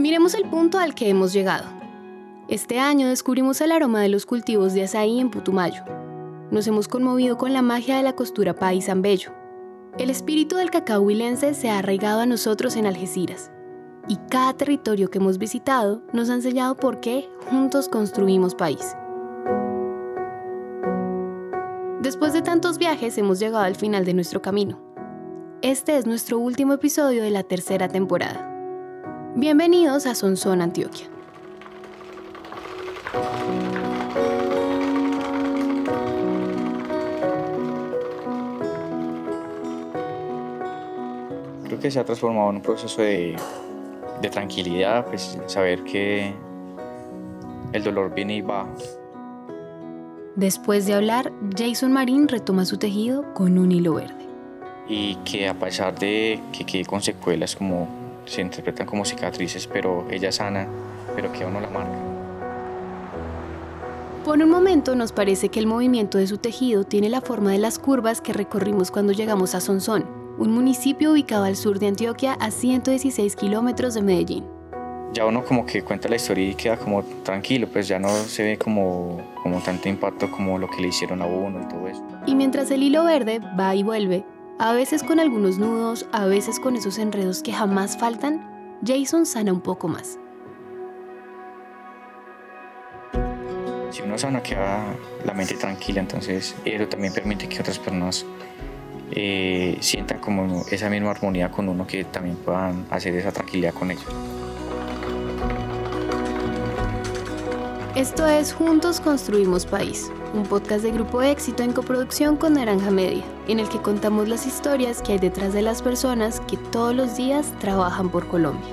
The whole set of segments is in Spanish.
Miremos el punto al que hemos llegado. Este año descubrimos el aroma de los cultivos de azaí en Putumayo. Nos hemos conmovido con la magia de la costura país Bello. El espíritu del cacao huilense se ha arraigado a nosotros en Algeciras. Y cada territorio que hemos visitado nos ha enseñado por qué juntos construimos país. Después de tantos viajes hemos llegado al final de nuestro camino. Este es nuestro último episodio de la tercera temporada. Bienvenidos a Sonsón, Antioquia. Creo que se ha transformado en un proceso de, tranquilidad, pues saber que el dolor viene y va. Después de hablar, Jason Marín retoma su tejido con un hilo verde. Y que a pesar de que quede con secuelas como se interpretan como cicatrices, pero ella sana, pero que uno la marca. Por un momento nos parece que el movimiento de su tejido tiene la forma de las curvas que recorrimos cuando llegamos a Sonsón, un municipio ubicado al sur de Antioquia a 116 kilómetros de Medellín. Ya uno como que cuenta la historia y queda como tranquilo, pues ya no se ve como, como tanto impacto como lo que le hicieron a uno y todo eso. Y mientras el hilo verde va y vuelve, a veces con algunos nudos, a veces con esos enredos que jamás faltan, Jason sana un poco más. Si uno sana, queda la mente tranquila, entonces eso también permite que otras personas eh, sientan como esa misma armonía con uno, que también puedan hacer esa tranquilidad con ellos. Esto es Juntos Construimos País, un podcast de Grupo Éxito en coproducción con Naranja Media, en el que contamos las historias que hay detrás de las personas que todos los días trabajan por Colombia.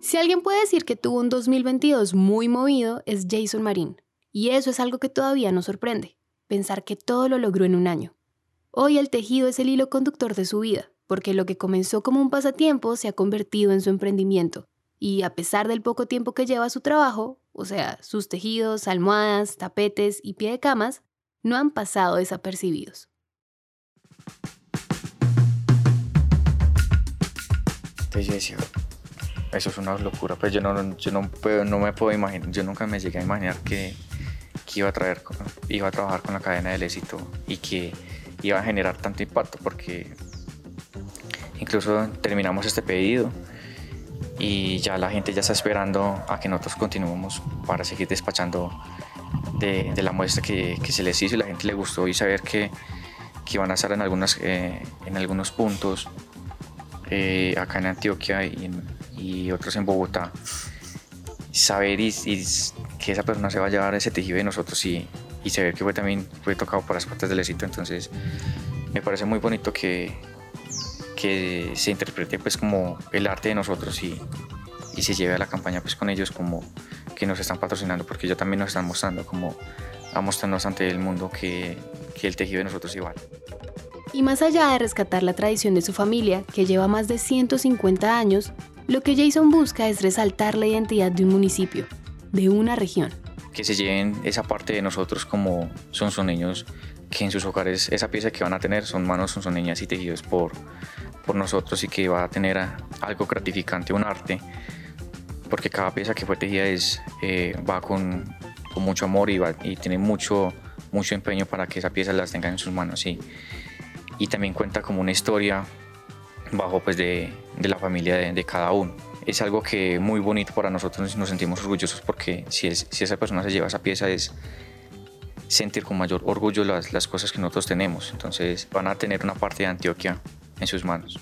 Si alguien puede decir que tuvo un 2022 muy movido, es Jason Marín. Y eso es algo que todavía nos sorprende, pensar que todo lo logró en un año. Hoy el tejido es el hilo conductor de su vida, porque lo que comenzó como un pasatiempo se ha convertido en su emprendimiento. Y a pesar del poco tiempo que lleva su trabajo, o sea, sus tejidos, almohadas, tapetes y pie de camas, no han pasado desapercibidos. Entonces yo decía, eso es una locura, pues yo no, yo no, no me puedo imaginar, yo nunca me llegué a imaginar que, que iba, a traer, iba a trabajar con la cadena del éxito y que iba a generar tanto impacto, porque Incluso terminamos este pedido y ya la gente ya está esperando a que nosotros continuemos para seguir despachando de, la muestra que, se les hizo y la gente le gustó y saber que, que van a estar en, algunas, eh, en algunos puntos eh, acá en Antioquia y, otros en Bogotá. Saber y, que esa persona se va a llevar ese tejido de nosotros y, y saber que fue también fue tocado por las partes del éxito. Entonces me parece muy bonito que, que se interprete pues como el arte de nosotros y, y se lleve a la campaña pues con ellos como que nos están patrocinando porque ellos también nos están mostrando como a mostrarnos ante el mundo que, que el tejido de nosotros igual. Y más allá de rescatar la tradición de su familia, que lleva más de 150 años, lo que Jason busca es resaltar la identidad de un municipio, de una región. Que se lleven esa parte de nosotros como son soneños, que en sus hogares esa pieza que van a tener son manos son soneñas y tejidos por, por nosotros y que va a tener algo gratificante, un arte, porque cada pieza que fue tejida es, eh, va con, con, mucho amor y, va, y, tiene mucho, mucho empeño para que esa pieza las tenga en sus manos. Y, y también cuenta como una historia bajo pues de, de la familia de, de, cada uno. Es algo que muy bonito para nosotros, nos sentimos orgullosos porque si, es, si esa persona se lleva esa pieza es sentir con mayor orgullo las, las cosas que nosotros tenemos. Entonces van a tener una parte de Antioquia en sus manos.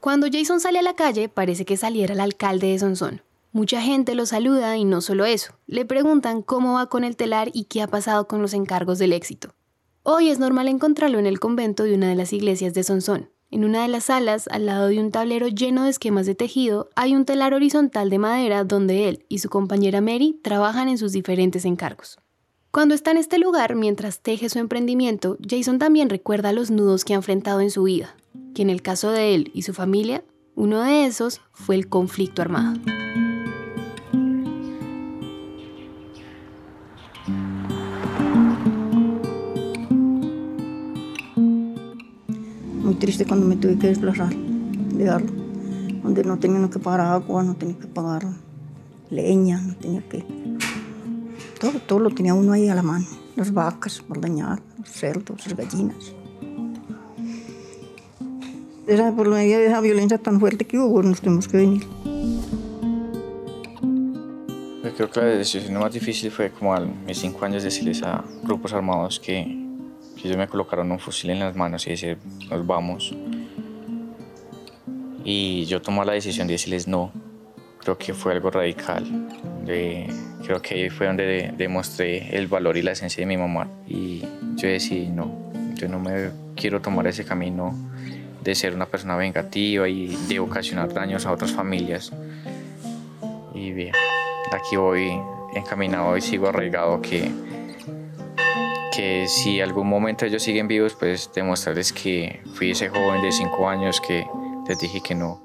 Cuando Jason sale a la calle, parece que saliera el alcalde de Sonsón. Mucha gente lo saluda y no solo eso, le preguntan cómo va con el telar y qué ha pasado con los encargos del éxito. Hoy es normal encontrarlo en el convento de una de las iglesias de Sonsón. En una de las salas, al lado de un tablero lleno de esquemas de tejido, hay un telar horizontal de madera donde él y su compañera Mary trabajan en sus diferentes encargos. Cuando está en este lugar, mientras teje su emprendimiento, Jason también recuerda los nudos que ha enfrentado en su vida, que en el caso de él y su familia, uno de esos fue el conflicto armado. Triste cuando me tuve que desplazar de darlo, donde no tenía que pagar agua, no tenía que pagar leña, no tenía que... Todo, todo lo tenía uno ahí a la mano, las vacas por dañar, los cerdos, las gallinas. Esa, por medio de esa violencia tan fuerte que hubo, nos tuvimos que venir. Creo que la decisión más difícil fue como a mis cinco años decirles a grupos armados que, que ellos me colocaron un fusil en las manos y decir, nos vamos. Y yo tomé la decisión de decirles no. Creo que fue algo radical. De, creo que ahí fue donde demostré el valor y la esencia de mi mamá. Y yo decidí no, yo no me quiero tomar ese camino de ser una persona vengativa y de ocasionar daños a otras familias. Y bien, aquí voy encaminado y sigo arraigado que, que si algún momento ellos siguen vivos, pues demostrarles que fui ese joven de cinco años que les dije que no.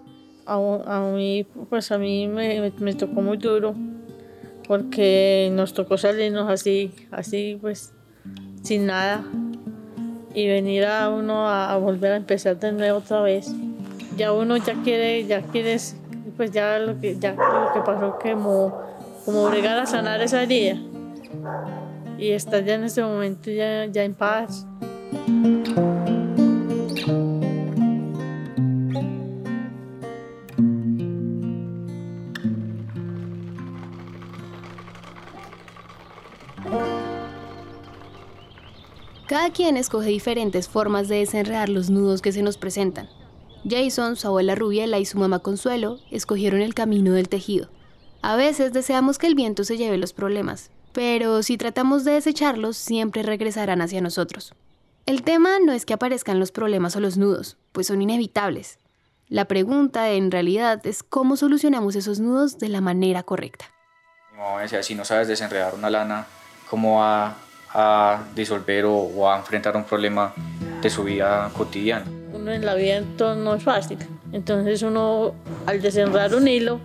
A, a mí, pues a mí me, me, tocó muy duro porque nos tocó salirnos así, así pues sin nada y venir a uno a, volver a empezar de nuevo otra vez. Ya uno ya quiere, ya quieres, pues ya lo que, ya lo que pasó como, como obligar a sanar esa herida y estar ya en ese momento ya, ya en paz. Cada quien escoge diferentes formas de desenredar los nudos que se nos presentan. Jason, su abuela Rubiela y su mamá Consuelo escogieron el camino del tejido. A veces deseamos que el viento se lleve los problemas, pero si tratamos de desecharlos, siempre regresarán hacia nosotros. El tema no es que aparezcan los problemas o los nudos, pues son inevitables. La pregunta en realidad es cómo solucionamos esos nudos de la manera correcta. Mi mamá decía, si no sabes desenredar una lana, ¿cómo va a disolver o, a enfrentar un problema de su vida cotidiana. Uno en la vida entonces no es fácil, entonces uno al desenredar un hilo,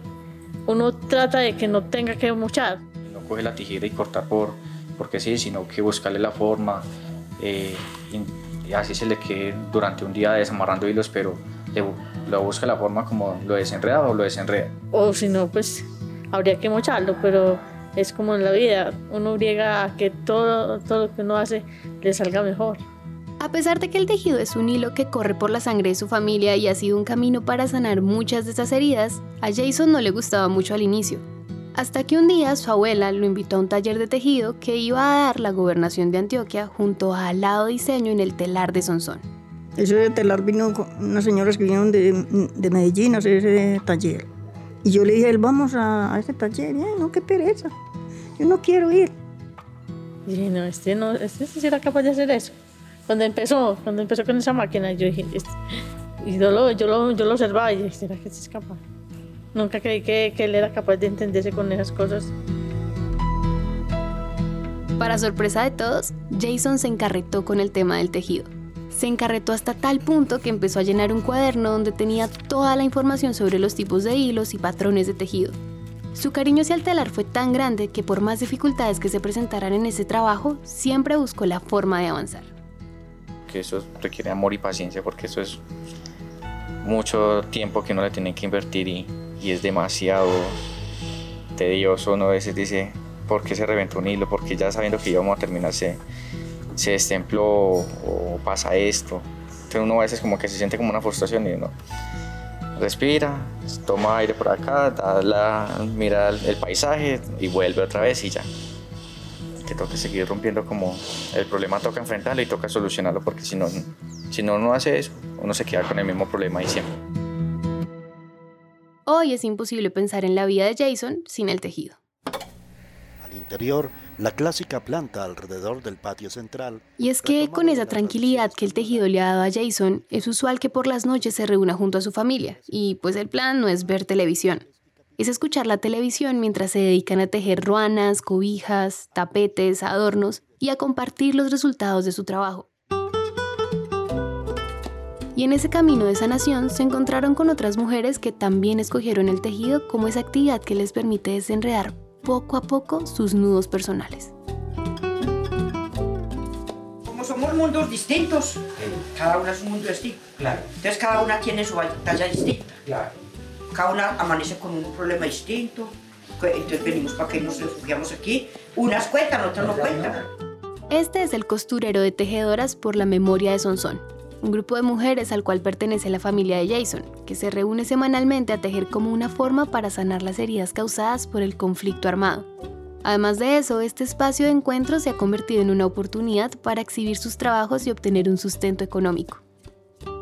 uno trata de que no tenga que mochar. No coge la tijera y cortar por, porque sí, sino que buscarle la forma, eh, y así se le quede durante un día desamarrando hilos, pero le, lo busca la forma como lo desenreda o lo desenreda. O si no, pues habría que mocharlo, pero es como en la vida, uno llega a que todo, todo lo que uno hace le salga mejor. A pesar de que el tejido es un hilo que corre por la sangre de su familia y ha sido un camino para sanar muchas de esas heridas, a Jason no le gustaba mucho al inicio. Hasta que un día su abuela lo invitó a un taller de tejido que iba a dar la gobernación de Antioquia junto a Alado Diseño en el telar de Sonsón. Ese telar vino con unas señoras que vinieron de, de Medellín a hacer ese taller y yo le dije, vamos a, a ese taller. Y, no, qué pereza. Yo no quiero ir. Y dije, no, este no, este sí era capaz de hacer eso. Cuando empezó, cuando empezó con esa máquina, yo dije, este, y yo lo, yo, lo, yo lo observaba y dije, ¿será que este es capaz? Nunca creí que, que él era capaz de entenderse con esas cosas. Para sorpresa de todos, Jason se encarretó con el tema del tejido se encarretó hasta tal punto que empezó a llenar un cuaderno donde tenía toda la información sobre los tipos de hilos y patrones de tejido. Su cariño hacia el telar fue tan grande que por más dificultades que se presentaran en ese trabajo, siempre buscó la forma de avanzar. Que eso requiere amor y paciencia porque eso es mucho tiempo que uno le tiene que invertir y, y es demasiado tedioso. Uno a veces dice, ¿por qué se reventó un hilo? Porque ya sabiendo que íbamos a terminar se destempló o, pasa esto. Entonces uno a veces como que se siente como una frustración y uno respira, toma aire por acá, da la, mira el paisaje y vuelve otra vez y ya. Que toca seguir rompiendo como el problema toca enfrentarlo y toca solucionarlo porque si no, si no uno hace eso, uno se queda con el mismo problema y siempre. Hoy es imposible pensar en la vida de Jason sin el tejido. Al interior la clásica planta alrededor del patio central. Y es que con esa tranquilidad que el tejido le ha dado a Jason, es usual que por las noches se reúna junto a su familia, y pues el plan no es ver televisión, es escuchar la televisión mientras se dedican a tejer ruanas, cobijas, tapetes, adornos y a compartir los resultados de su trabajo. Y en ese camino de sanación se encontraron con otras mujeres que también escogieron el tejido como esa actividad que les permite desenredar poco a poco sus nudos personales. Como somos mundos distintos, cada una es un mundo distinto. Claro, Entonces cada una tiene su batalla distinta. claro. Cada una amanece con un problema distinto. Entonces venimos para que nos refugiamos aquí. Unas cuentan, otras no cuentan. Este es el costurero de tejedoras por la memoria de Sonsón, un grupo de mujeres al cual pertenece la familia de Jason, que se reúne semanalmente a tejer como una forma para sanar las heridas causadas por el conflicto armado. Además de eso, este espacio de encuentro se ha convertido en una oportunidad para exhibir sus trabajos y obtener un sustento económico.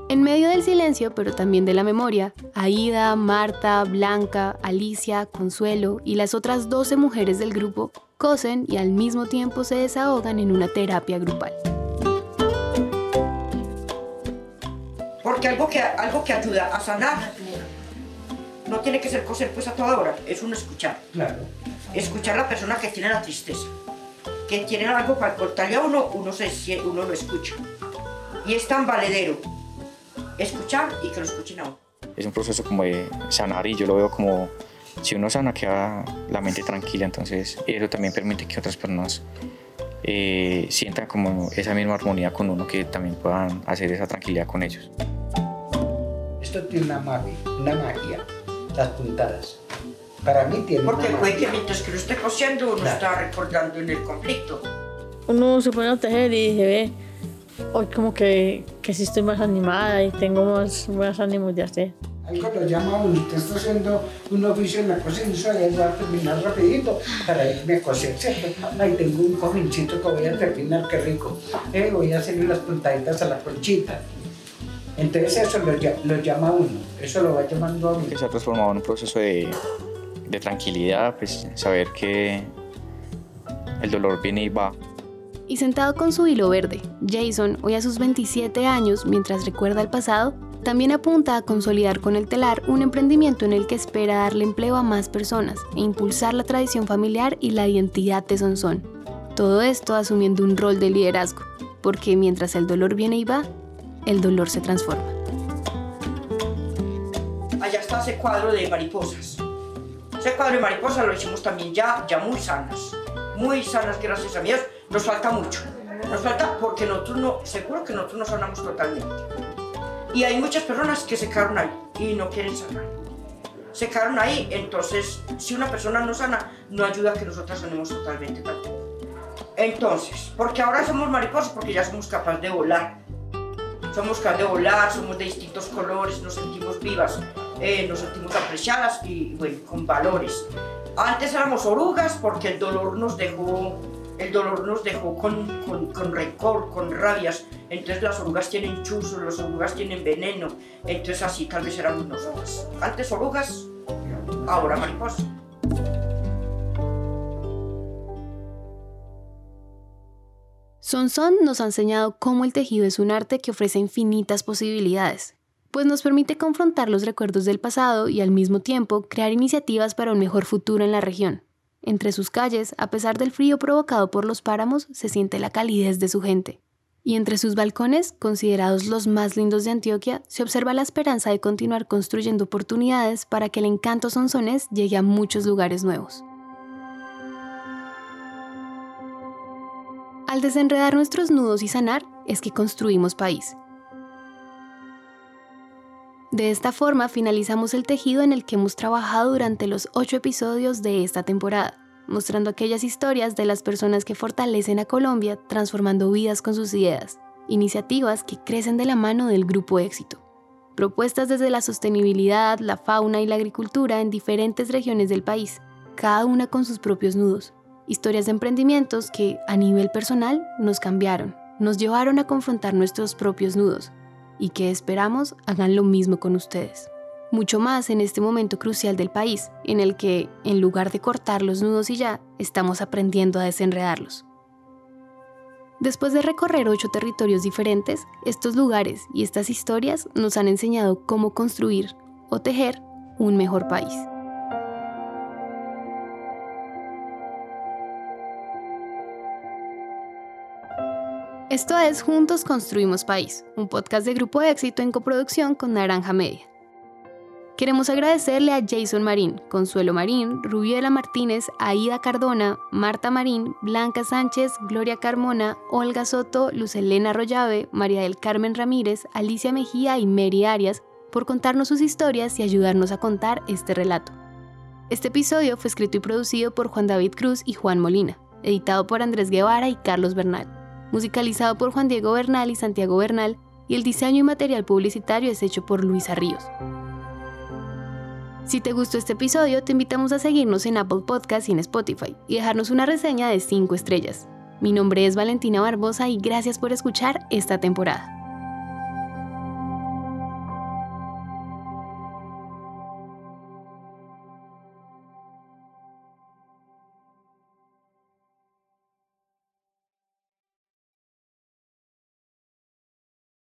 En medio del silencio, pero también de la memoria, Aida, Marta, Blanca, Alicia, Consuelo y las otras 12 mujeres del grupo cosen y al mismo tiempo se desahogan en una terapia grupal. Porque algo que, algo que ayuda a sanar no tiene que ser coser pues a toda hora, es un escuchar. Claro. Escuchar a la persona que tiene la tristeza, que tiene algo para contarle a uno, uno, se, uno lo escucha. Y es tan valedero escuchar y que lo escuchen a uno. Es un proceso como de sanar y yo lo veo como si uno sana queda la mente tranquila, entonces eso también permite que otras personas eh, sientan como esa misma armonía con uno, que también puedan hacer esa tranquilidad con ellos. Esto tiene una magia, una magia, las puntadas. Para mí tiene Porque una puede que magia. mientras que lo esté cosiendo uno Claro. está recordando en el conflicto. Uno se pone a tejer y dice, ve, hoy como que, que sí estoy más animada y tengo más, más ánimos de hacer. Algo lo llama uno, usted está haciendo un oficio en la cocina, eso ya va a terminar rapidito para irme a coser, ¿cierto? Ay, tengo un cojincito que voy a terminar, qué rico. Eh, voy a hacerle las puntaditas a la conchita. Entonces eso lo, lo llama a uno, eso lo va llamando a uno. Que se ha transformado en un proceso de, de tranquilidad, pues saber que el dolor viene y va. Y sentado con su hilo verde, Jason, hoy a sus 27 años, mientras recuerda el pasado, también apunta a consolidar con el telar un emprendimiento en el que espera darle empleo a más personas e impulsar la tradición familiar y la identidad de Sonsón. Todo esto asumiendo un rol de liderazgo, porque mientras el dolor viene y va, el dolor se transforma. Allá está ese cuadro de mariposas. Ese cuadro de mariposas lo hicimos también ya, ya muy sanas. Muy sanas, gracias a Dios. Nos falta mucho. Nos falta porque nosotros no, seguro que nosotros no sanamos totalmente. Y hay muchas personas que se quedaron ahí y no quieren sanar. Se quedaron ahí, entonces si una persona no sana, no ayuda a que nosotras sanemos totalmente tampoco. Entonces, porque ahora somos mariposas, porque ya somos capaces de volar. Somos volar, somos de distintos colores, nos sentimos vivas, eh, nos sentimos apreciadas y bueno, con valores. Antes éramos orugas porque el dolor nos dejó, el dolor nos dejó con, con, con rencor, con rabias. Entonces las orugas tienen chuzos, las orugas tienen veneno. Entonces así tal vez éramos nosotras. Antes orugas, ahora mariposas. Sonson nos ha enseñado cómo el tejido es un arte que ofrece infinitas posibilidades, pues nos permite confrontar los recuerdos del pasado y al mismo tiempo crear iniciativas para un mejor futuro en la región. Entre sus calles, a pesar del frío provocado por los páramos, se siente la calidez de su gente. Y entre sus balcones, considerados los más lindos de Antioquia, se observa la esperanza de continuar construyendo oportunidades para que el encanto sonsonés llegue a muchos lugares nuevos. Al desenredar nuestros nudos y sanar, es que construimos país. De esta forma finalizamos el tejido en el que hemos trabajado durante los ocho episodios de esta temporada, mostrando aquellas historias de las personas que fortalecen a Colombia transformando vidas con sus ideas, iniciativas que crecen de la mano del grupo éxito. Propuestas desde la sostenibilidad, la fauna y la agricultura en diferentes regiones del país, cada una con sus propios nudos. Historias de emprendimientos que, a nivel personal, nos cambiaron, nos llevaron a confrontar nuestros propios nudos y que esperamos hagan lo mismo con ustedes. Mucho más en este momento crucial del país, en el que, en lugar de cortar los nudos y ya, estamos aprendiendo a desenredarlos. Después de recorrer ocho territorios diferentes, estos lugares y estas historias nos han enseñado cómo construir o tejer un mejor país. Esto es Juntos Construimos País, un podcast de Grupo Éxito en coproducción con Naranja Media. Queremos agradecerle a Jason Marín, Consuelo Marín, Rubiela Martínez, Aida Cardona, Marta Marín, Blanca Sánchez, Gloria Carmona, Olga Soto, Lucelena Arroyave, María del Carmen Ramírez, Alicia Mejía y Mary Arias por contarnos sus historias y ayudarnos a contar este relato. Este episodio fue escrito y producido por Juan David Cruz y Juan Molina, editado por Andrés Guevara y Carlos Bernal musicalizado por Juan Diego Bernal y Santiago Bernal, y el diseño y material publicitario es hecho por Luisa Ríos. Si te gustó este episodio, te invitamos a seguirnos en Apple Podcasts y en Spotify y dejarnos una reseña de 5 estrellas. Mi nombre es Valentina Barbosa y gracias por escuchar esta temporada.